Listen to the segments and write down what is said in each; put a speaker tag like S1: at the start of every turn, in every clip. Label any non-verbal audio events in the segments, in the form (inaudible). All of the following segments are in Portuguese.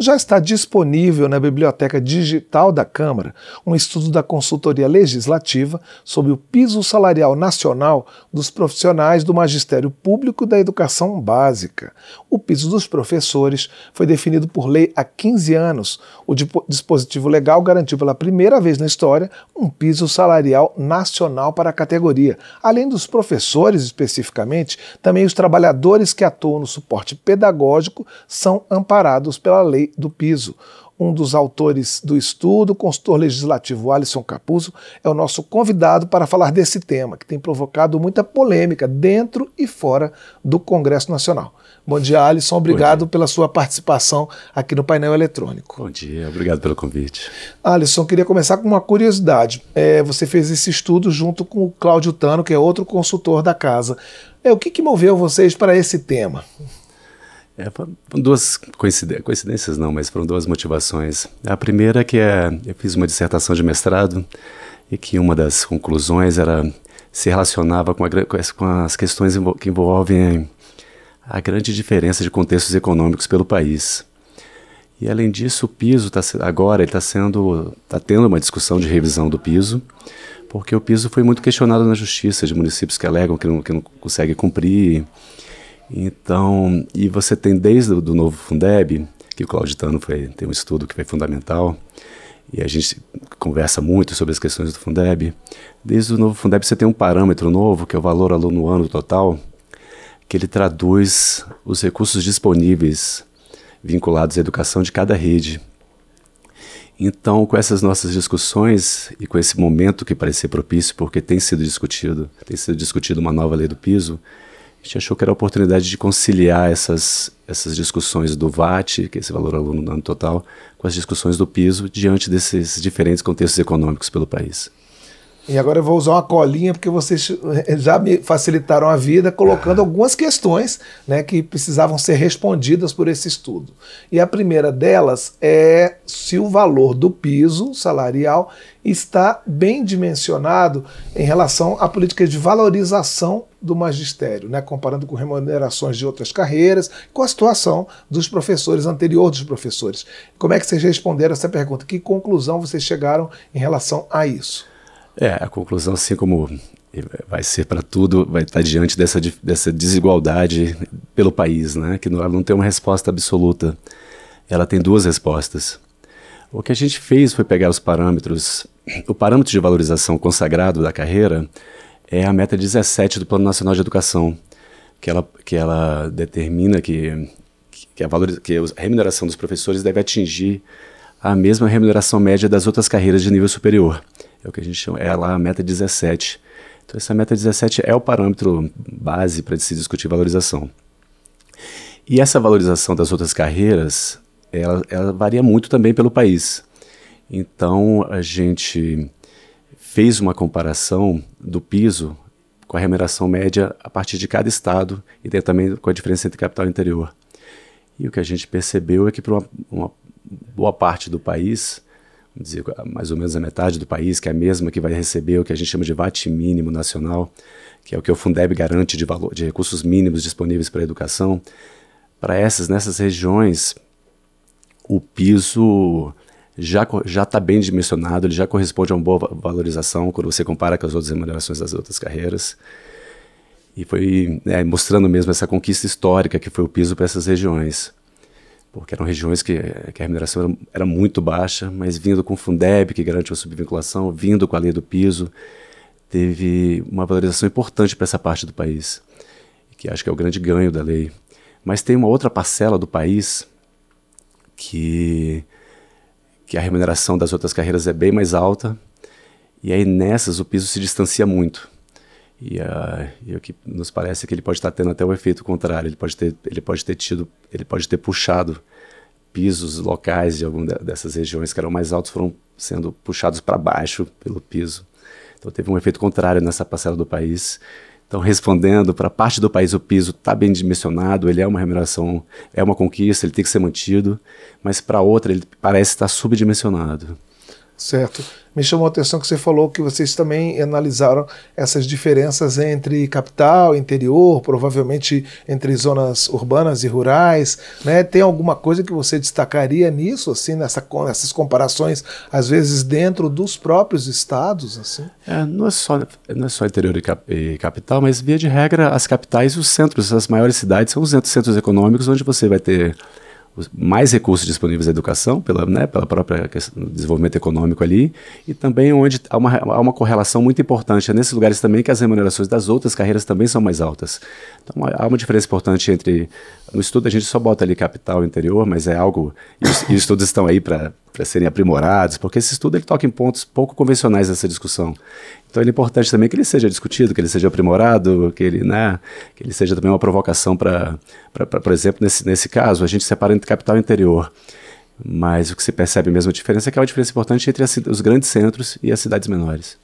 S1: já está disponível na Biblioteca Digital da Câmara um estudo da Consultoria Legislativa sobre o piso salarial nacional dos profissionais do magistério público da educação básica. O piso dos professores foi definido por lei há 15 anos. O dispositivo legal garantiu pela primeira vez na história um piso salarial nacional para a categoria. Além dos professores especificamente, também os trabalhadores que atuam no suporte pedagógico são amparados pela lei do piso. Um dos autores do estudo, o consultor legislativo Alisson Capuzzo, é o nosso convidado para falar desse tema, que tem provocado muita polêmica dentro e fora do Congresso Nacional. Bom dia, Alisson. Obrigado pela sua participação aqui no painel eletrônico.
S2: Bom dia, obrigado pelo convite.
S1: Alisson, queria começar com uma curiosidade. É, você fez esse estudo junto com o Cláudio Tano, que é outro consultor da casa. É, o que, que moveu vocês para esse tema?
S2: É, foram duas coincidências, não, mas foram duas motivações. A primeira é que é, eu fiz uma dissertação de mestrado e que uma das conclusões era se relacionava com, a, com as questões que envolvem a grande diferença de contextos econômicos pelo país. E além disso, o piso tá, agora está sendo, está tendo uma discussão de revisão do piso, porque o piso foi muito questionado na justiça de municípios que alegam que não, que não consegue cumprir então, e você tem desde o do novo Fundeb, que o Clauditano foi, tem um estudo que foi fundamental, e a gente conversa muito sobre as questões do Fundeb. Desde o novo Fundeb você tem um parâmetro novo, que é o valor aluno ano total, que ele traduz os recursos disponíveis vinculados à educação de cada rede. Então, com essas nossas discussões e com esse momento que parece propício, porque tem sido discutido, tem sido discutido uma nova lei do piso, a gente achou que era a oportunidade de conciliar essas, essas discussões do VAT, que é esse valor aluno no ano total, com as discussões do piso diante desses diferentes contextos econômicos pelo país.
S1: E agora eu vou usar uma colinha porque vocês já me facilitaram a vida colocando algumas questões né, que precisavam ser respondidas por esse estudo. E a primeira delas é se o valor do piso salarial está bem dimensionado em relação à política de valorização do magistério, né, comparando com remunerações de outras carreiras, com a situação dos professores, anterior dos professores. Como é que vocês responderam essa pergunta? Que conclusão vocês chegaram em relação a isso?
S2: É, a conclusão, assim como vai ser para tudo, vai estar diante dessa, dessa desigualdade pelo país, né? que ela não tem uma resposta absoluta, ela tem duas respostas. O que a gente fez foi pegar os parâmetros, o parâmetro de valorização consagrado da carreira é a meta 17 do Plano Nacional de Educação, que ela, que ela determina que, que, a, valor, que a remuneração dos professores deve atingir a mesma remuneração média das outras carreiras de nível superior. É o que a gente chama, é lá a meta 17. Então essa meta 17 é o parâmetro base para se discutir valorização. E essa valorização das outras carreiras, ela, ela varia muito também pelo país. Então a gente fez uma comparação do piso com a remuneração média a partir de cada estado e também com a diferença entre capital e interior. E o que a gente percebeu é que para uma, uma boa parte do país, dizer, mais ou menos a metade do país, que é a mesma que vai receber o que a gente chama de VAT mínimo nacional, que é o que o Fundeb garante de, valor, de recursos mínimos disponíveis para a educação, para essas, nessas regiões, o piso já já está bem dimensionado, ele já corresponde a uma boa valorização quando você compara com as outras remunerações das outras carreiras. E foi né, mostrando mesmo essa conquista histórica que foi o piso para essas regiões porque eram regiões que, que a remuneração era, era, muito baixa, mas vindo com o Fundeb, que garante a subvinculação, vindo com a lei do piso, teve uma valorização importante para essa parte do país, que acho que é o grande ganho da lei. Mas tem uma outra parcela do país que, que a remuneração das outras carreiras é bem mais alta, e aí nessas o piso se distancia muito. E, uh, e, o que nos parece é que ele pode estar tendo até o efeito contrário. Ele pode ter, ele pode ter tido, ele pode ter puxado pisos locais de alguma dessas regiões que eram mais altos foram sendo puxados para baixo pelo piso. Então teve um efeito contrário nessa parcela do país. Então respondendo para parte do país o piso está bem dimensionado, ele é uma remuneração, é uma conquista, ele tem que ser mantido, mas para outra ele parece estar subdimensionado.
S1: Certo. Me chamou a atenção que você falou que vocês também analisaram essas diferenças entre capital, interior, provavelmente entre zonas urbanas e rurais. Né? Tem alguma coisa que você destacaria nisso, assim, nessa, nessas comparações, às vezes dentro dos próprios estados? assim?
S2: É, não, é só, não é só interior e, cap e, capital, mas via de regra, as capitais e os centros, as maiores cidades, são os centros econômicos onde você vai ter mais recursos disponíveis à educação, pela, né, pela própria desenvolvimento econômico ali, e também onde há uma, há uma correlação muito importante. É nesses lugares também que as remunerações das outras carreiras também são mais altas. Então há uma diferença importante entre. No estudo a gente só bota ali capital interior, mas é algo. E os, e os estudos estão aí para serem aprimorados, porque esse estudo ele toca em pontos pouco convencionais dessa discussão. Então é importante também que ele seja discutido, que ele seja aprimorado, que ele, né, que ele seja também uma provocação para, por exemplo, nesse, nesse caso, a gente separa entre capital e interior. Mas o que se percebe mesmo a diferença é que há uma diferença importante entre as, os grandes centros e as cidades menores.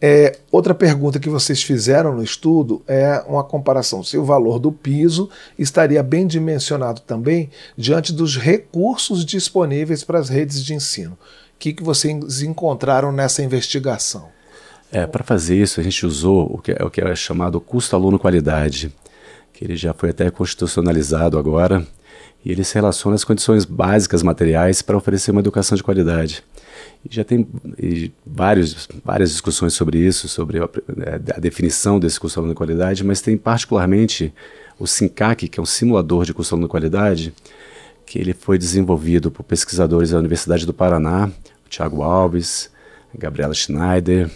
S1: É, outra pergunta que vocês fizeram no estudo é uma comparação se o valor do piso estaria bem dimensionado também diante dos recursos disponíveis para as redes de ensino que, que vocês encontraram nessa investigação?
S2: É, para fazer isso, a gente usou o que, é, o que é chamado custo aluno-qualidade, que ele já foi até constitucionalizado agora, e ele se relaciona às condições básicas materiais para oferecer uma educação de qualidade. E já tem e vários, várias discussões sobre isso, sobre a, a definição desse custo aluno-qualidade, mas tem particularmente o SINCAC, que é um simulador de custo aluno-qualidade, que ele foi desenvolvido por pesquisadores da Universidade do Paraná, Tiago Alves, Gabriela Schneider,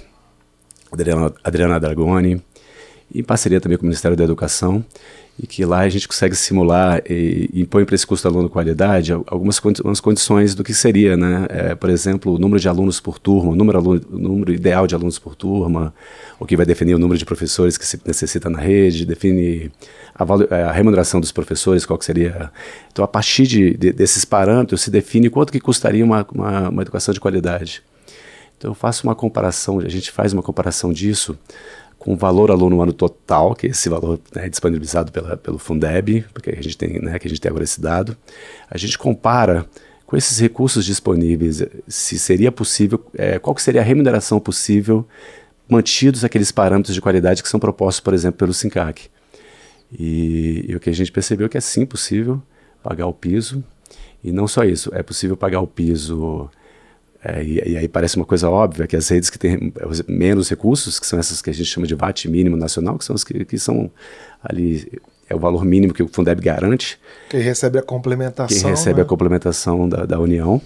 S2: Adriana, Adriana Dragoni, em parceria também com o Ministério da Educação, e que lá a gente consegue simular e impõe para esse custo aluno qualidade algumas condi condições do que seria, né? É, por exemplo, o número de alunos por turma, o número, aluno, o número ideal de alunos por turma, o que vai definir o número de professores que se necessita na rede, define a, é, a remuneração dos professores, qual seria. Então, a partir de, de, desses parâmetros se define quanto que custaria uma, uma, uma educação de qualidade. Então, eu faço uma comparação, a gente faz uma comparação disso com valor aluno ano total, que é esse valor né, disponibilizado pela, pelo Fundeb, porque a gente tem, né, que a gente tem agora esse dado, a gente compara com esses recursos disponíveis, se seria possível, é, qual seria a remuneração possível mantidos aqueles parâmetros de qualidade que são propostos, por exemplo, pelo SINCAC. E, e o que a gente percebeu é que é sim possível pagar o piso, e não só isso, é possível pagar o piso é, e, e, aí parece uma coisa óbvia que as redes que têm menos recursos, que são essas que a gente chama de VAT mínimo nacional, que são as que, que são ali é o valor mínimo que o Fundeb garante.
S1: Quem recebe a complementação.
S2: Quem recebe
S1: né?
S2: a complementação da, da União.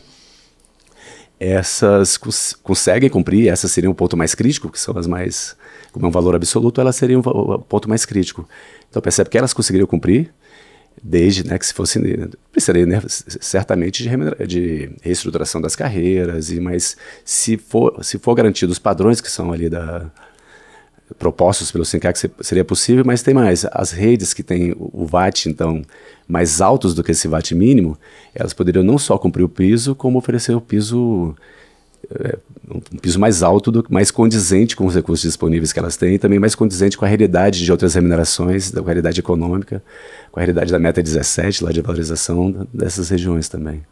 S2: Essas cons conseguem cumprir, essas seriam o ponto mais crítico, que são as mais, como é um valor absoluto, elas seriam o ponto mais crítico. Então percebe que elas conseguiriam cumprir, desde né, que se fosse precisaria né, certamente de, de, reestruturação das carreiras e mas se for se for garantido os padrões que são ali da propostos pelo SINCAC seria possível mas tem mais. As redes que têm o VAT então mais altos do que esse VAT mínimo elas poderiam não só cumprir o piso como oferecer o piso é, um piso mais alto, do, mais condizente com os recursos disponíveis que elas têm e também mais condizente com a realidade de outras remunerações, da realidade econômica, com a realidade da meta 17, lá de valorização dessas regiões também.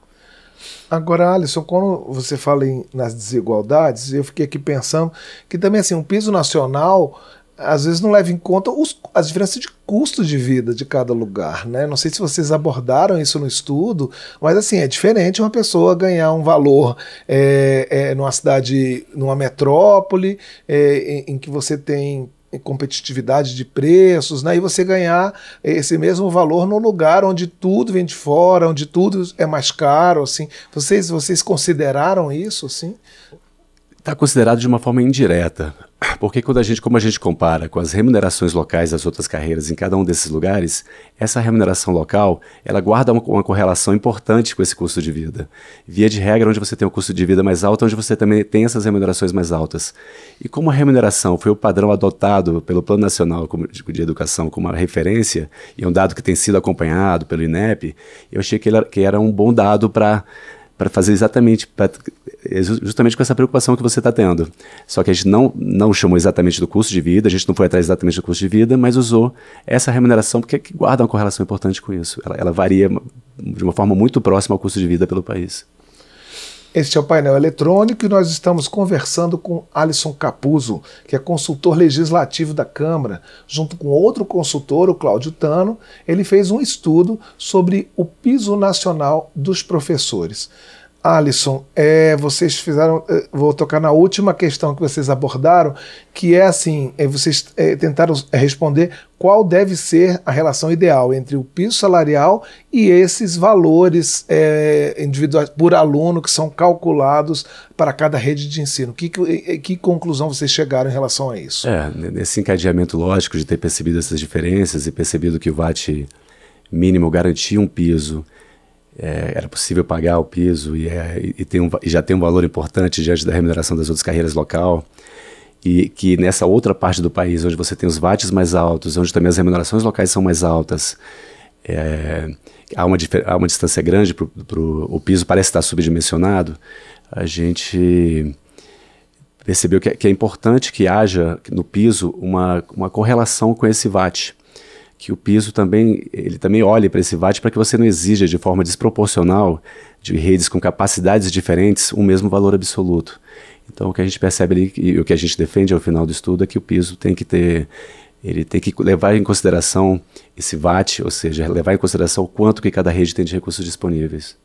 S1: Agora, Alisson, quando você fala em, nas desigualdades, eu fiquei aqui pensando que também assim, um piso nacional às vezes não leva em conta os, as diferenças de custo de vida de cada lugar, né? Não sei se vocês abordaram isso no estudo, mas assim, é diferente uma pessoa ganhar um valor é, é, numa cidade, numa metrópole, é, em, em que você tem competitividade de preços, né? e você ganhar esse mesmo valor no lugar onde tudo vem de fora, onde tudo é mais caro, assim. Vocês, vocês consideraram isso, assim?
S2: Está considerado de uma forma indireta. Porque quando a gente, como a gente compara com as remunerações locais das outras carreiras em cada um desses lugares, essa remuneração local, ela guarda uma, uma, correlação importante com esse custo de vida. Via de regra, onde você tem um custo de vida mais alto, onde você também tem essas remunerações mais altas. E como a remuneração foi o padrão adotado pelo Plano Nacional de Educação como uma referência, e é um dado que tem sido acompanhado pelo INEP, eu achei que, ele, que era um bom dado para para fazer exatamente, pra, justamente com essa preocupação que você está tendo. Só que a gente não, não chamou exatamente do custo de vida, a gente não foi atrás exatamente do custo de vida, mas usou essa remuneração porque é guarda uma correlação importante com isso. Ela, ela varia de uma forma muito próxima ao custo de vida pelo país.
S1: Este é o painel eletrônico e nós estamos conversando com Alisson Capuzzo, que é consultor legislativo da Câmara, junto com outro consultor, o Cláudio Tano. Ele fez um estudo sobre o piso nacional dos professores. Alisson, é, vocês fizeram. É, vou tocar na última questão que vocês abordaram, que é assim: é, vocês é, tentaram responder qual deve ser a relação ideal entre o piso salarial e esses valores é, individuais por aluno que são calculados para cada rede de ensino. Que, que, que conclusão vocês chegaram em relação a isso?
S2: É, nesse encadeamento lógico de ter percebido essas diferenças e percebido que o VAT mínimo garantia um piso é, era possível pagar o piso e, é, e, tem um, e já tem um valor importante diante da remuneração das outras carreiras local. E que nessa outra parte do país, onde você tem os VATs mais altos, onde também as remunerações locais são mais altas, é, há, uma, há uma distância grande, pro, o piso parece estar subdimensionado, a gente percebeu que, que é importante que haja no piso uma, uma correlação com esse VAT que o piso também ele também olhe para esse VAT para que você não exija de forma desproporcional de redes com capacidades diferentes o mesmo valor absoluto. Então o que a gente percebe ali e o que a gente defende ao final do estudo é que o piso tem que ter ele tem que levar em consideração esse VAT, ou seja, levar em consideração o quanto que cada rede tem de recursos disponíveis.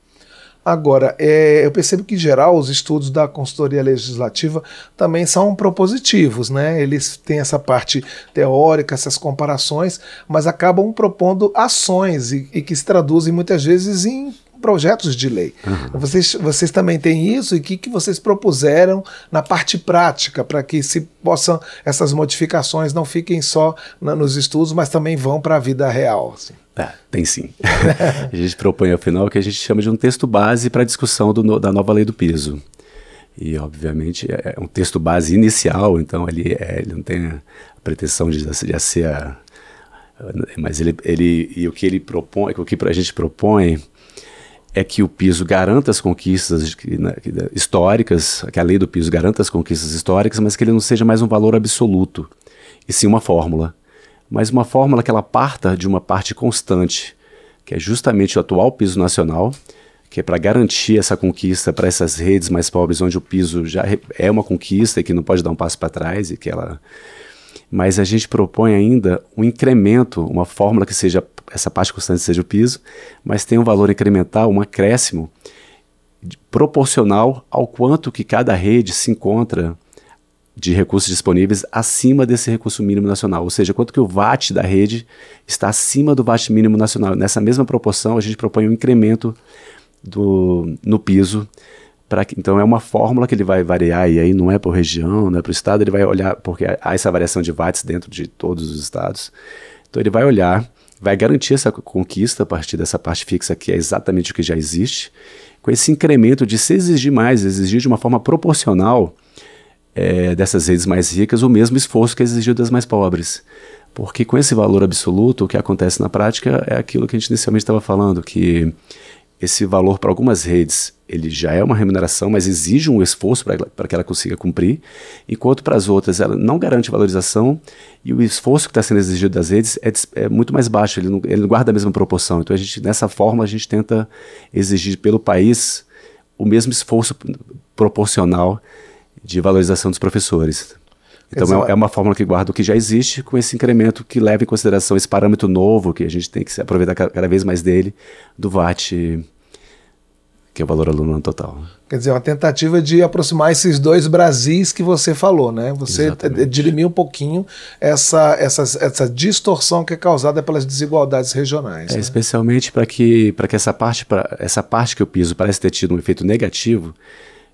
S1: Agora, é, eu percebo que, em geral, os estudos da consultoria legislativa também são propositivos, né? Eles têm essa parte teórica, essas comparações, mas acabam propondo ações e, e que se traduzem muitas vezes em projetos de lei. Uhum. Vocês, vocês também têm isso e o que, que vocês propuseram na parte prática para que se possam essas modificações não fiquem só na, nos estudos, mas também vão para a vida real. Assim.
S2: É, tem sim. (laughs) a gente propõe ao final o que a gente chama de um texto base para a discussão do, da nova lei do piso. E, obviamente, é, é um texto base inicial, então ele, é, ele não tem a pretensão de, de ser a, mas ele, ele e o que ele propõe, o que a gente propõe é que o piso garanta as conquistas históricas, que a lei do piso garanta as conquistas históricas, mas que ele não seja mais um valor absoluto, e sim uma fórmula. Mas uma fórmula que ela parta de uma parte constante, que é justamente o atual piso nacional, que é para garantir essa conquista para essas redes mais pobres, onde o piso já é uma conquista e que não pode dar um passo para trás e que ela mas a gente propõe ainda um incremento, uma fórmula que seja essa parte constante seja o piso, mas tem um valor incremental, um acréscimo proporcional ao quanto que cada rede se encontra de recursos disponíveis acima desse recurso mínimo nacional, ou seja, quanto que o VAT da rede está acima do VAT mínimo nacional. Nessa mesma proporção, a gente propõe um incremento do, no piso para então é uma fórmula que ele vai variar e aí não é por região, não é por estado, ele vai olhar porque há essa variação de watts dentro de todos os estados. Então ele vai olhar, vai garantir essa conquista a partir dessa parte fixa que é exatamente o que já existe, com esse incremento de se exigir mais, exigir de uma forma proporcional é, dessas redes mais ricas o mesmo esforço que é exigido das mais pobres. Porque com esse valor absoluto, o que acontece na prática é aquilo que a gente inicialmente estava falando, que esse valor para algumas redes ele já é uma remuneração, mas exige um esforço para que ela consiga cumprir, enquanto para as outras ela não garante valorização e o esforço que está sendo exigido das redes é, é muito mais baixo, ele não, ele não, guarda a mesma proporção. Então, a gente, nessa forma, a gente tenta exigir pelo país o mesmo esforço proporcional de valorização dos professores. Então, é, é uma fórmula que guarda o que já existe com esse incremento que leva em consideração esse parâmetro novo, que a gente tem que aproveitar cada vez mais dele, do VAT que é o valor aluno total.
S1: Quer dizer, uma tentativa de aproximar esses dois Brasis que você falou, né? Você Exatamente. dirimir um pouquinho essa, essa, essa distorção que é causada pelas desigualdades regionais.
S2: É,
S1: né?
S2: Especialmente para que, que essa, parte, pra, essa parte que o piso parece ter tido um efeito negativo,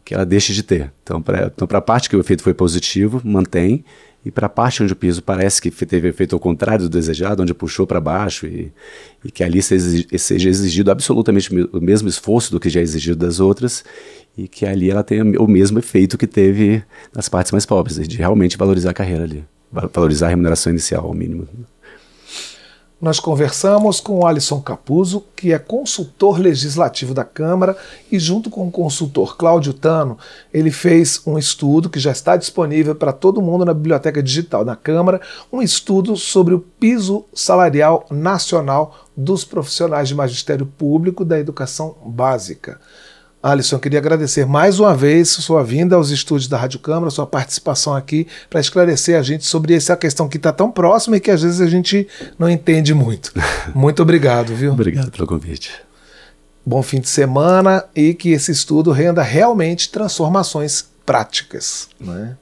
S2: que ela deixe de ter. Então, para então, a parte que o efeito foi positivo, mantém, e para a parte onde o piso parece que teve efeito ao contrário do desejado, onde puxou para baixo e, e, que ali seja exigido absolutamente o mesmo esforço do que já é exigido das outras e que ali ela tenha o mesmo efeito que teve nas partes mais pobres, de realmente valorizar a carreira ali, valorizar a remuneração inicial ao mínimo.
S1: Nós conversamos com o Alisson Capuzzo, que é consultor legislativo da Câmara, e junto com o consultor Cláudio Tano, ele fez um estudo que já está disponível para todo mundo na biblioteca digital da Câmara, um estudo sobre o piso salarial nacional dos profissionais de magistério público da educação básica. Alisson, eu queria agradecer mais uma vez sua vinda aos estúdios da Rádio Câmara, sua participação aqui para esclarecer a gente sobre essa questão que está tão próxima e que às vezes a gente não entende muito. (laughs) Muito obrigado, viu?
S2: Obrigado pelo convite.
S1: Bom fim de semana e que esse estudo renda realmente transformações práticas. Né?